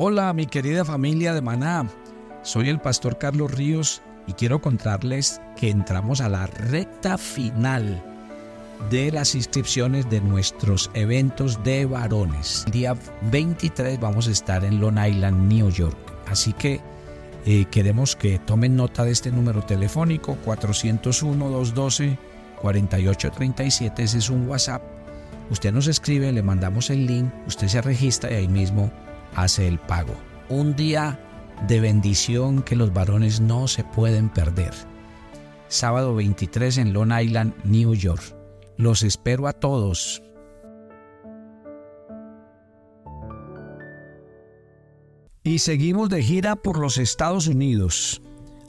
Hola mi querida familia de Maná, soy el pastor Carlos Ríos y quiero contarles que entramos a la recta final de las inscripciones de nuestros eventos de varones. El día 23 vamos a estar en Long Island, New York. Así que eh, queremos que tomen nota de este número telefónico 401-212-4837. Ese es un WhatsApp. Usted nos escribe, le mandamos el link, usted se registra y ahí mismo hace el pago. Un día de bendición que los varones no se pueden perder. Sábado 23 en Long Island, New York. Los espero a todos. Y seguimos de gira por los Estados Unidos.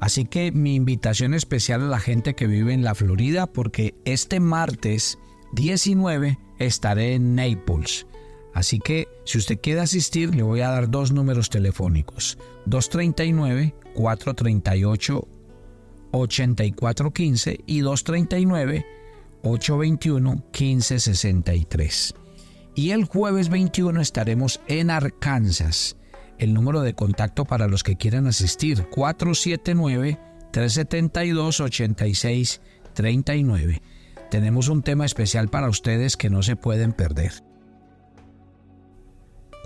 Así que mi invitación especial a la gente que vive en la Florida porque este martes 19 estaré en Naples Así que si usted quiere asistir, le voy a dar dos números telefónicos. 239-438-8415 y 239-821-1563. Y el jueves 21 estaremos en Arkansas. El número de contacto para los que quieran asistir, 479-372-8639. Tenemos un tema especial para ustedes que no se pueden perder.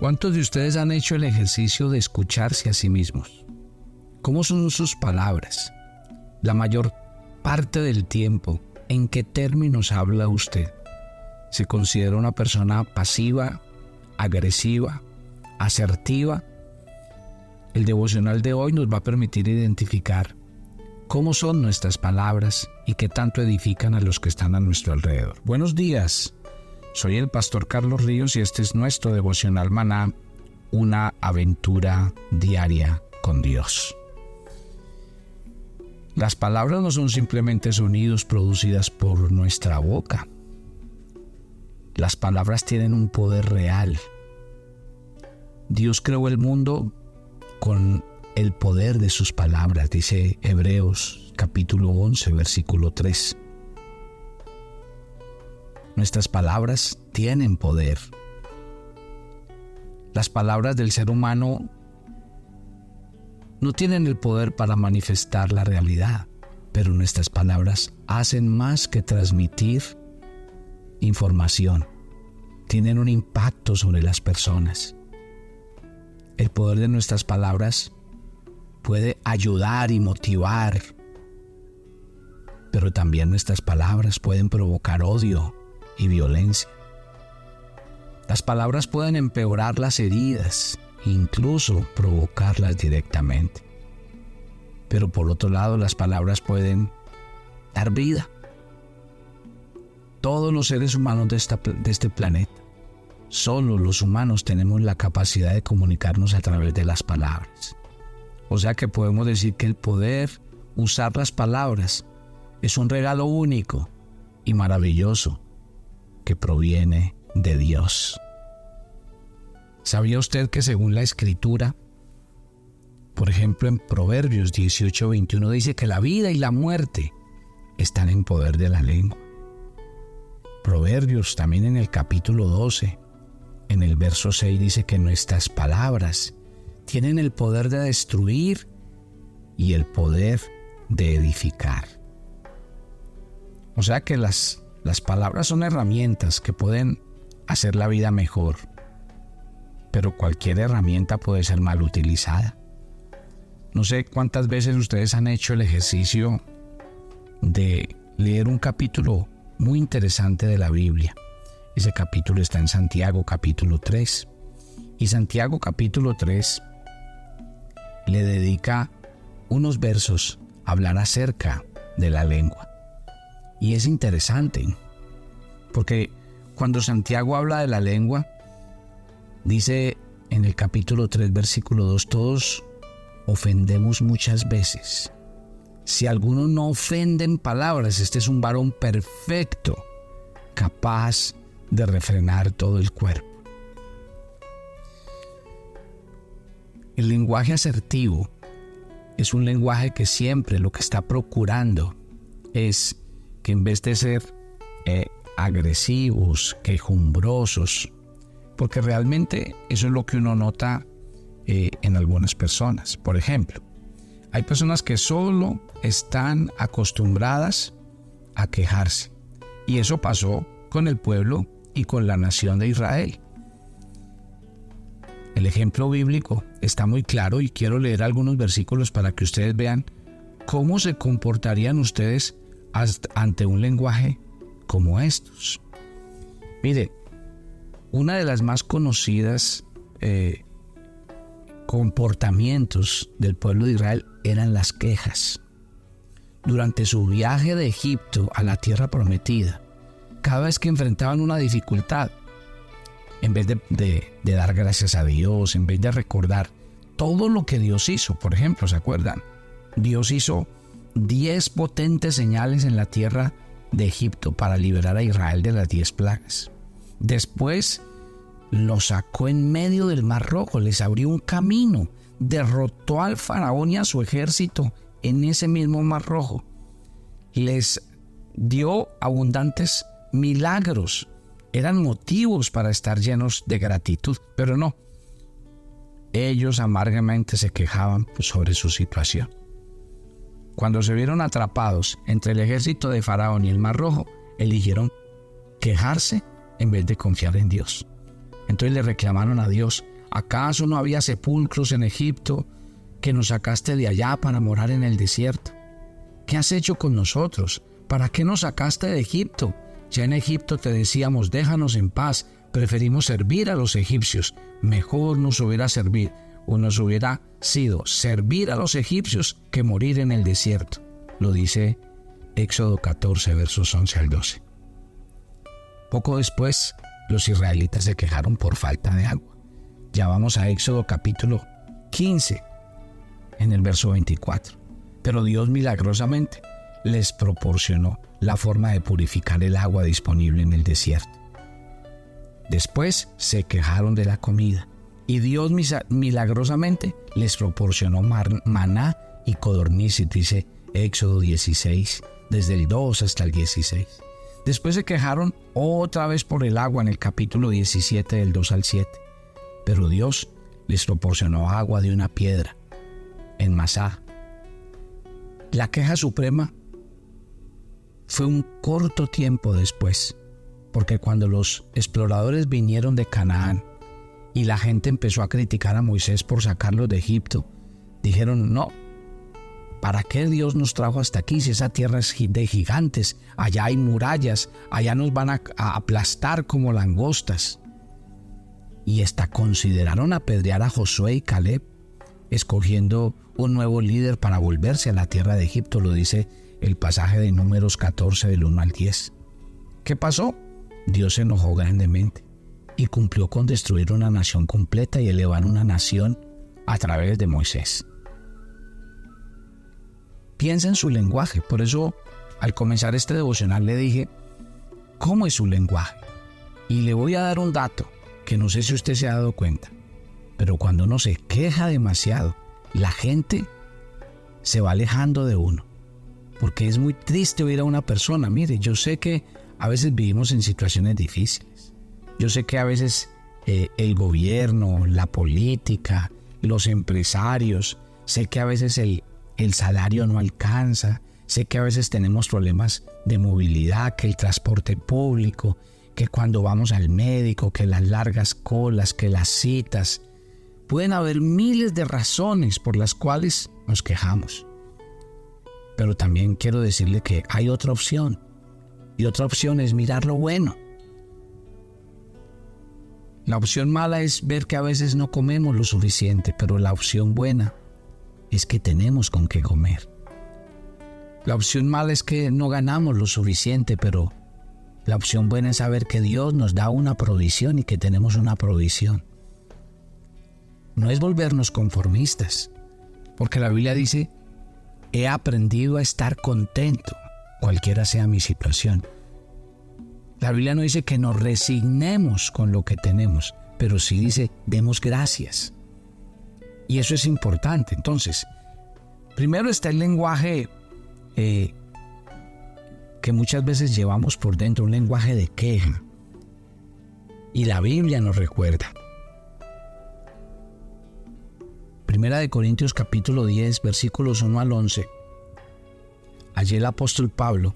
¿Cuántos de ustedes han hecho el ejercicio de escucharse a sí mismos? ¿Cómo son sus palabras? La mayor parte del tiempo, ¿en qué términos habla usted? ¿Se considera una persona pasiva, agresiva, asertiva? El devocional de hoy nos va a permitir identificar cómo son nuestras palabras y qué tanto edifican a los que están a nuestro alrededor. Buenos días. Soy el pastor Carlos Ríos y este es nuestro devocional maná, una aventura diaria con Dios. Las palabras no son simplemente sonidos producidas por nuestra boca. Las palabras tienen un poder real. Dios creó el mundo con el poder de sus palabras, dice Hebreos capítulo 11, versículo 3. Nuestras palabras tienen poder. Las palabras del ser humano no tienen el poder para manifestar la realidad, pero nuestras palabras hacen más que transmitir información. Tienen un impacto sobre las personas. El poder de nuestras palabras puede ayudar y motivar, pero también nuestras palabras pueden provocar odio, y violencia. Las palabras pueden empeorar las heridas, incluso provocarlas directamente. Pero por otro lado, las palabras pueden dar vida. Todos los seres humanos de, de este planeta, solo los humanos tenemos la capacidad de comunicarnos a través de las palabras. O sea que podemos decir que el poder usar las palabras es un regalo único y maravilloso que proviene de Dios. ¿Sabía usted que según la escritura, por ejemplo en Proverbios 18:21 dice que la vida y la muerte están en poder de la lengua? Proverbios también en el capítulo 12, en el verso 6 dice que nuestras palabras tienen el poder de destruir y el poder de edificar. O sea que las las palabras son herramientas que pueden hacer la vida mejor, pero cualquier herramienta puede ser mal utilizada. No sé cuántas veces ustedes han hecho el ejercicio de leer un capítulo muy interesante de la Biblia. Ese capítulo está en Santiago capítulo 3. Y Santiago capítulo 3 le dedica unos versos a hablar acerca de la lengua. Y es interesante, porque cuando Santiago habla de la lengua, dice en el capítulo 3, versículo 2, todos ofendemos muchas veces. Si alguno no ofende en palabras, este es un varón perfecto, capaz de refrenar todo el cuerpo. El lenguaje asertivo es un lenguaje que siempre lo que está procurando es que en vez de ser eh, agresivos, quejumbrosos, porque realmente eso es lo que uno nota eh, en algunas personas. Por ejemplo, hay personas que solo están acostumbradas a quejarse. Y eso pasó con el pueblo y con la nación de Israel. El ejemplo bíblico está muy claro y quiero leer algunos versículos para que ustedes vean cómo se comportarían ustedes ante un lenguaje como estos. Mire, una de las más conocidas eh, comportamientos del pueblo de Israel eran las quejas. Durante su viaje de Egipto a la tierra prometida, cada vez que enfrentaban una dificultad, en vez de, dar gracias a Dios, en vez de recordar todo lo que Dios hizo, por ejemplo, ¿se acuerdan? Dios hizo diez potentes señales en la tierra de Egipto para liberar a Israel de las diez plagas. Después lo sacó en medio del Mar Rojo, les abrió un camino, derrotó al faraón y a su ejército en ese mismo Mar Rojo. Les dio abundantes milagros. Eran motivos para estar llenos de gratitud, pero no. Ellos amargamente se quejaban sobre su situación. Cuando se vieron atrapados entre el ejército de Faraón y el Mar Rojo, eligieron quejarse en vez de confiar en Dios. Entonces le reclamaron a Dios, ¿acaso no había sepulcros en Egipto que nos sacaste de allá para morar en el desierto? ¿Qué has hecho con nosotros? ¿Para qué nos sacaste de Egipto? Ya en Egipto te decíamos, déjanos en paz, preferimos servir a los egipcios. Mejor nos hubiera servir o nos hubiera sido servir a los egipcios que morir en el desierto. Lo dice Éxodo 14, versos 11 al 12. Poco después, los israelitas se quejaron por falta de agua. Ya vamos a Éxodo capítulo 15, en el verso 24. Pero Dios milagrosamente les proporcionó la forma de purificar el agua disponible en el desierto. Después se quejaron de la comida y Dios milagrosamente les proporcionó maná y codornices, dice Éxodo 16, desde el 2 hasta el 16. Después se quejaron otra vez por el agua en el capítulo 17 del 2 al 7. Pero Dios les proporcionó agua de una piedra en Masá. La queja suprema fue un corto tiempo después, porque cuando los exploradores vinieron de Canaán y la gente empezó a criticar a Moisés por sacarlos de Egipto, dijeron, no, ¿Para qué Dios nos trajo hasta aquí si esa tierra es de gigantes? Allá hay murallas, allá nos van a, aplastar como langostas. Y hasta consideraron apedrear a Josué y Caleb, escogiendo un nuevo líder para volverse a la tierra de Egipto, lo dice el pasaje de números 14 del 1 al 10. ¿Qué pasó? Dios se enojó grandemente y cumplió con destruir una nación completa y elevar una nación a través de Moisés piensa en su lenguaje. Por eso, al comenzar este devocional le dije, ¿cómo es su lenguaje? Y le voy a dar un dato que no sé si usted se ha dado cuenta, pero cuando uno se queja demasiado, la gente se va alejando de uno. Porque es muy triste oír a una persona. Mire, yo sé que a veces vivimos en situaciones difíciles. Yo sé que a veces eh, el gobierno, la política, los empresarios, sé que a veces el, el salario no alcanza, sé que a veces tenemos problemas de movilidad, que el transporte público, que cuando vamos al médico, que las largas colas, que las citas. Pueden haber miles de razones por las cuales nos quejamos. Pero también quiero decirle que hay otra opción. Y otra opción es mirar lo bueno. La opción mala es ver que a veces no comemos lo suficiente, pero la opción buena es que tenemos con qué comer. La opción mala es que no ganamos lo suficiente, pero la opción buena es saber que Dios nos da una provisión y que tenemos una provisión. No es volvernos conformistas, porque la Biblia dice, he aprendido a estar contento, cualquiera sea mi situación. La Biblia no dice que nos resignemos con lo que tenemos, pero sí dice, demos gracias. Y eso es importante. Entonces, primero está el lenguaje eh, que muchas veces llevamos por dentro, un lenguaje de queja. Y la Biblia nos recuerda. Primera de Corintios capítulo 10, versículos 1 al 11, allí el apóstol Pablo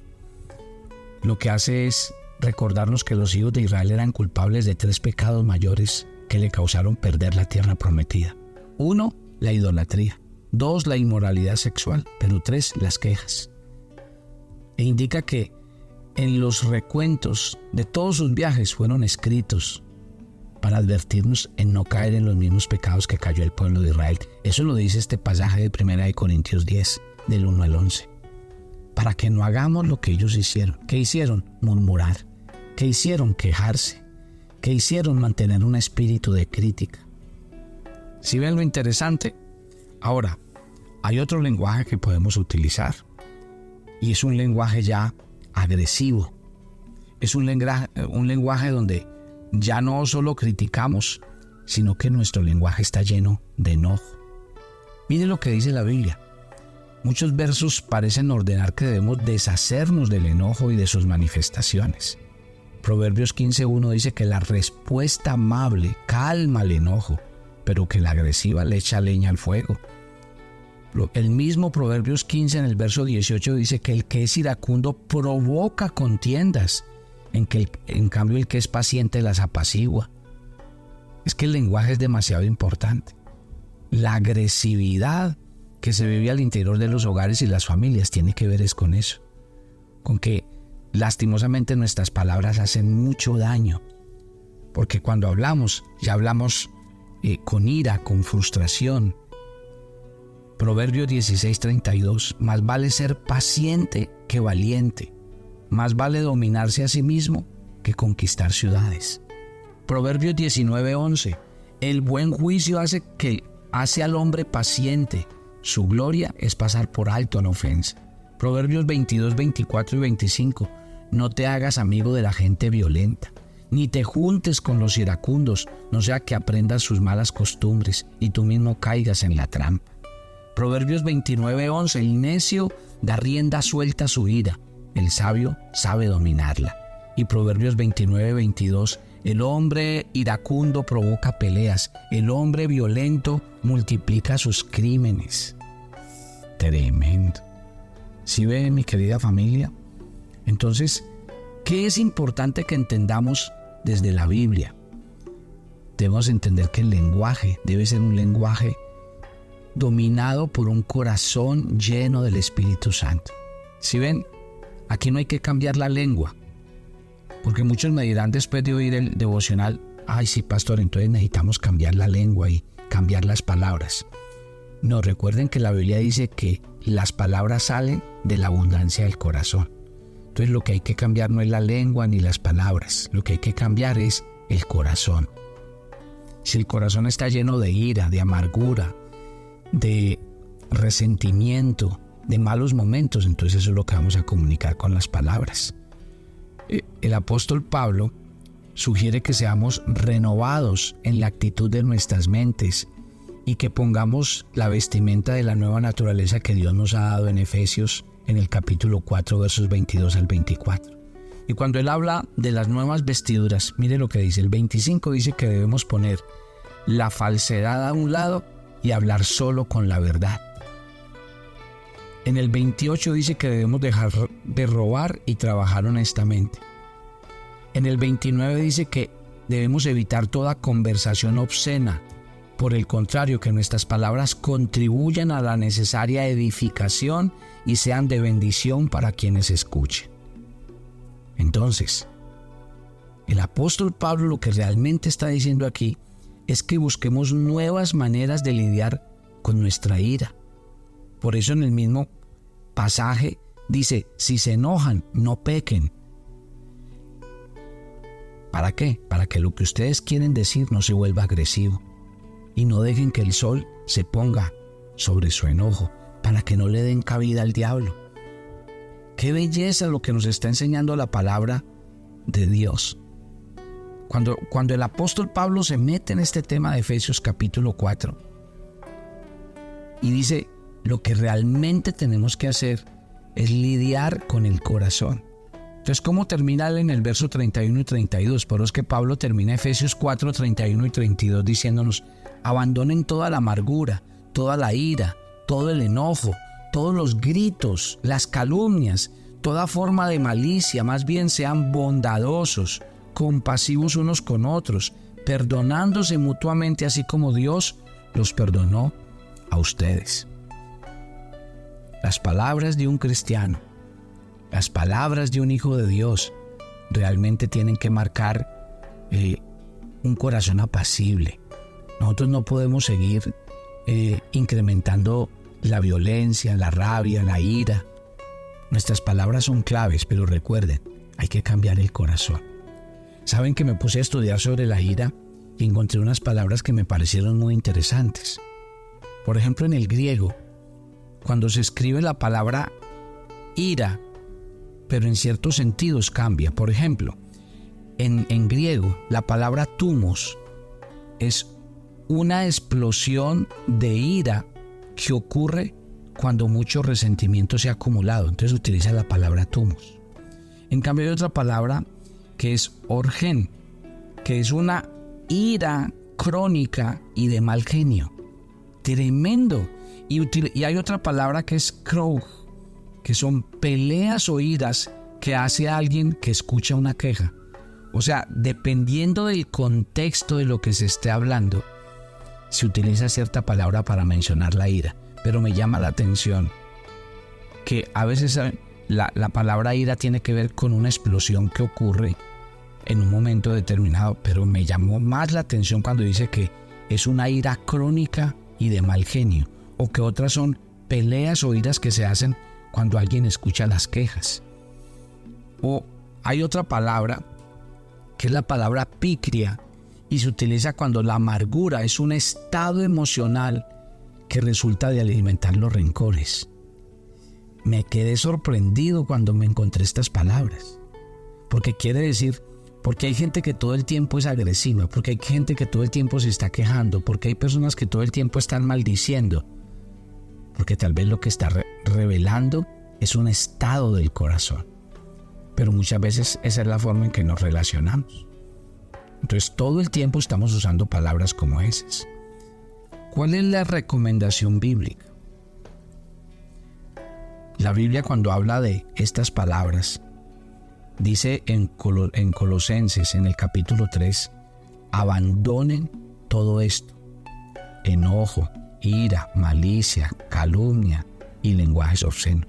lo que hace es recordarnos que los hijos de Israel eran culpables de tres pecados mayores que le causaron perder la tierra prometida. Uno, la idolatría. Dos, la inmoralidad sexual. Pero tres, las quejas. E indica que en los recuentos de todos sus viajes fueron escritos para advertirnos en no caer en los mismos pecados que cayó el pueblo de Israel. Eso lo dice este pasaje de 1 Corintios 10, del 1 al 11 para que no hagamos lo que ellos hicieron. ¿Qué hicieron? Murmurar. ¿Qué hicieron? Quejarse. ¿Qué hicieron? Mantener un espíritu de crítica. ¿Si ven lo interesante? Ahora, hay otro lenguaje que podemos utilizar y es un lenguaje ya agresivo. Es un lenguaje, un lenguaje donde ya no solo criticamos, sino que nuestro lenguaje está lleno de enojo. Mire lo que dice la Biblia. Muchos versos parecen ordenar que debemos deshacernos del enojo y de sus manifestaciones. Proverbios 15.1 dice que la respuesta amable calma el enojo, pero que la agresiva le echa leña al fuego. El mismo Proverbios 15 en el verso 18 dice que el que es iracundo provoca contiendas, en, que en cambio el que es paciente las apacigua. Es que el lenguaje es demasiado importante. La agresividad que se vive al interior de los hogares y las familias tiene que ver es con eso, con que lastimosamente nuestras palabras hacen mucho daño, porque cuando hablamos, ya hablamos eh, con ira, con frustración. Proverbio 16:32, más vale ser paciente que valiente, más vale dominarse a sí mismo que conquistar ciudades. Proverbios 19:11, el buen juicio hace que hace al hombre paciente, su gloria es pasar por alto la ofensa. Proverbios 22, 24 y 25. No te hagas amigo de la gente violenta, ni te juntes con los iracundos, no sea que aprendas sus malas costumbres y tú mismo caigas en la trampa. Proverbios 29, 11. El necio da rienda suelta a su ira, el sabio sabe dominarla. Y Proverbios 29, 22. El hombre iracundo provoca peleas, el hombre violento multiplica sus crímenes. Tremendo. Si ve mi querida familia? Entonces, ¿qué es importante que entendamos desde la Biblia? Debemos entender que el lenguaje debe ser un lenguaje dominado por un corazón lleno del Espíritu Santo. Si ven, aquí no hay que cambiar la lengua, porque muchos me dirán después de oír el devocional, ay sí, pastor, entonces necesitamos cambiar la lengua y cambiar las palabras. No, recuerden que la Biblia dice que las palabras salen de la abundancia del corazón. Entonces lo que hay que cambiar no es la lengua ni las palabras, lo que hay que cambiar es el corazón. Si el corazón está lleno de ira, de amargura, de resentimiento, de malos momentos, entonces eso es lo que vamos a comunicar con las palabras. Eh, el apóstol Pablo sugiere que seamos renovados en la actitud de nuestras mentes y que pongamos la vestimenta de la nueva naturaleza que Dios nos ha dado en Efesios en el capítulo 4 versos 22 al 24. Y cuando él habla de las nuevas vestiduras, mire lo que dice, el 25 dice que debemos poner la falsedad a un lado y hablar solo con la verdad. En el 28 dice que debemos dejar de robar y trabajar honestamente. En el 29 dice que debemos evitar toda conversación obscena. Por el contrario, que nuestras palabras contribuyan a la necesaria edificación y sean de bendición para quienes escuchen. Entonces, el apóstol Pablo lo que realmente está diciendo aquí es que busquemos nuevas maneras de lidiar con nuestra ira. Por eso en el mismo pasaje dice, si se enojan, no pequen. ¿Para qué? Para que lo que ustedes quieren decir no se vuelva agresivo. Y no dejen que el sol se ponga sobre su enojo, para que no le den cabida al diablo. Qué belleza lo que nos está enseñando la palabra de Dios. Cuando, cuando el apóstol Pablo se mete en este tema de Efesios capítulo 4 y dice, lo que realmente tenemos que hacer es lidiar con el corazón. Entonces, ¿cómo termina en el verso 31 y 32? Por eso es que Pablo termina Efesios 4, 31 y 32 diciéndonos, abandonen toda la amargura, toda la ira, todo el enojo, todos los gritos, las calumnias, toda forma de malicia, más bien sean bondadosos, compasivos unos con otros, perdonándose mutuamente así como Dios los perdonó a ustedes. Las palabras de un cristiano, las palabras de un hijo de Dios, realmente tienen que marcar eh, un corazón apacible. Nosotros no podemos seguir eh, incrementando la violencia, la rabia, la ira. Nuestras palabras son claves, pero recuerden, hay que cambiar el corazón. Saben que me puse a estudiar sobre la ira y encontré unas palabras que me parecieron muy interesantes. Por ejemplo, en el griego, cuando se escribe la palabra ira, pero en ciertos sentidos cambia. Por ejemplo, en, en griego, la palabra tumos es una explosión de ira que ocurre cuando mucho resentimiento se ha acumulado. Entonces utiliza la palabra tumos. En cambio hay otra palabra que es orgen, que es una ira crónica y de mal genio. Tremendo. Y, y hay otra palabra que es krog, que son peleas o iras que hace alguien que escucha una queja. O sea, dependiendo del contexto de lo que se esté hablando, se utiliza cierta palabra para mencionar la ira. Pero me llama la atención que a veces la, la palabra ira tiene que ver con una explosión que ocurre en un momento determinado, pero me llamó más la atención cuando dice que es una ira crónica y de mal genio, o que otras son peleas o iras que se hacen cuando alguien escucha las quejas. O hay otra palabra, que es la palabra picria, y se utiliza cuando la amargura es un estado emocional que resulta de alimentar los rencores. Me quedé sorprendido cuando me encontré estas palabras, porque quiere decir porque hay gente que todo el tiempo es agresiva, porque hay gente que todo el tiempo se está quejando, porque hay personas que todo el tiempo están maldiciendo, porque tal vez lo que está revelando es un estado del corazón. Pero muchas veces esa es la forma en que nos relacionamos. Entonces todo el tiempo estamos usando palabras como esas. ¿Cuál es la recomendación bíblica? La Biblia cuando habla de estas palabras Dice en, Colosenses, en el capítulo 3, abandonen todo esto. Enojo, ira, malicia, calumnia y lenguajes obscenos.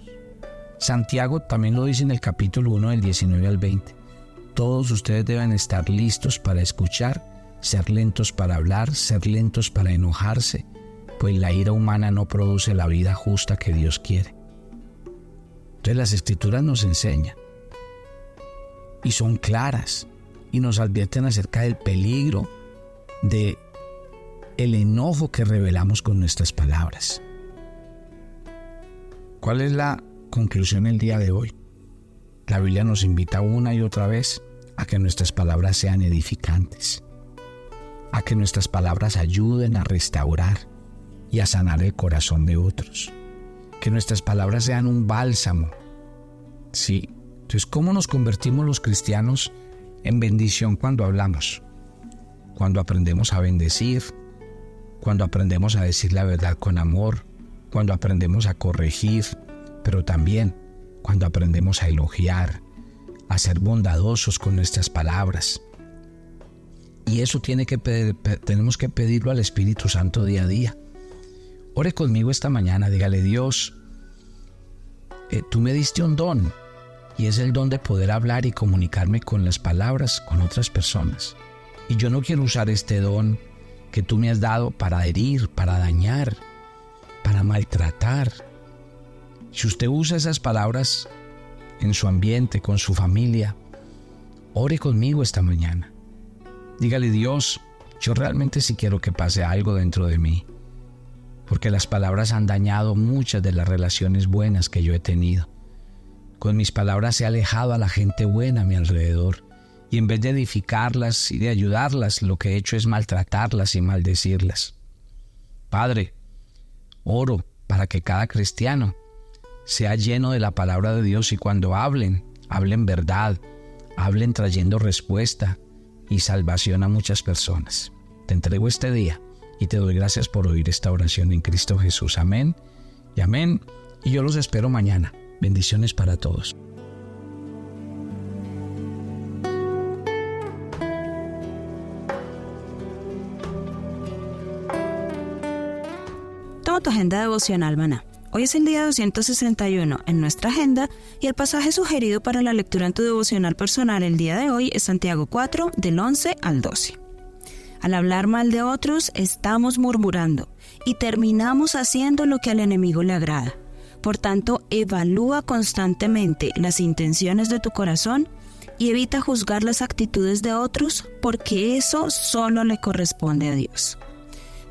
Santiago también lo dice en el capítulo 1 del 19 al 20. Todos ustedes deben estar listos para escuchar, ser lentos para hablar, ser lentos para enojarse, pues la ira humana no produce la vida justa que Dios quiere. Entonces las escrituras nos enseñan y son claras y nos advierten acerca del peligro de el enojo que revelamos con nuestras palabras. ¿Cuál es la conclusión el día de hoy? La Biblia nos invita una y otra vez a que nuestras palabras sean edificantes, a que nuestras palabras ayuden a restaurar y a sanar el corazón de otros, que nuestras palabras sean un bálsamo, sí, entonces, ¿cómo nos convertimos los cristianos en bendición cuando hablamos? Cuando aprendemos a bendecir, cuando aprendemos a decir la verdad con amor, cuando aprendemos a corregir, pero también cuando aprendemos a elogiar, a ser bondadosos con nuestras palabras. Y eso tiene que tenemos que pedirlo al Espíritu Santo día a día. Ore conmigo esta mañana, dígale Dios, eh, tú me diste un don, y es el don de poder hablar y comunicarme con las palabras con otras personas. Y yo no quiero usar este don que tú me has dado para herir, para dañar, para maltratar. Si usted usa esas palabras en su ambiente, con su familia, ore conmigo esta mañana. Dígale Dios, yo realmente sí quiero que pase algo dentro de mí, porque las palabras han dañado muchas de las relaciones buenas que yo he tenido. Con mis palabras he alejado a la gente buena a mi alrededor y en vez de edificarlas y de ayudarlas, lo que he hecho es maltratarlas y maldecirlas. Padre, oro para que cada cristiano sea lleno de la palabra de Dios y cuando hablen, hablen verdad, hablen trayendo respuesta y salvación a muchas personas. Te entrego este día y te doy gracias por oír esta oración en Cristo Jesús. Amén y amén. Y yo los espero mañana. Bendiciones para todos. Toma tu agenda devocional, maná. Hoy es el día 261 en nuestra agenda y el pasaje sugerido para la lectura en tu devocional personal el día de hoy es Santiago 4 del 11 al 12. Al hablar mal de otros estamos murmurando y terminamos haciendo lo que al enemigo le agrada. Por tanto, evalúa constantemente las intenciones de tu corazón y evita juzgar las actitudes de otros porque eso solo le corresponde a Dios.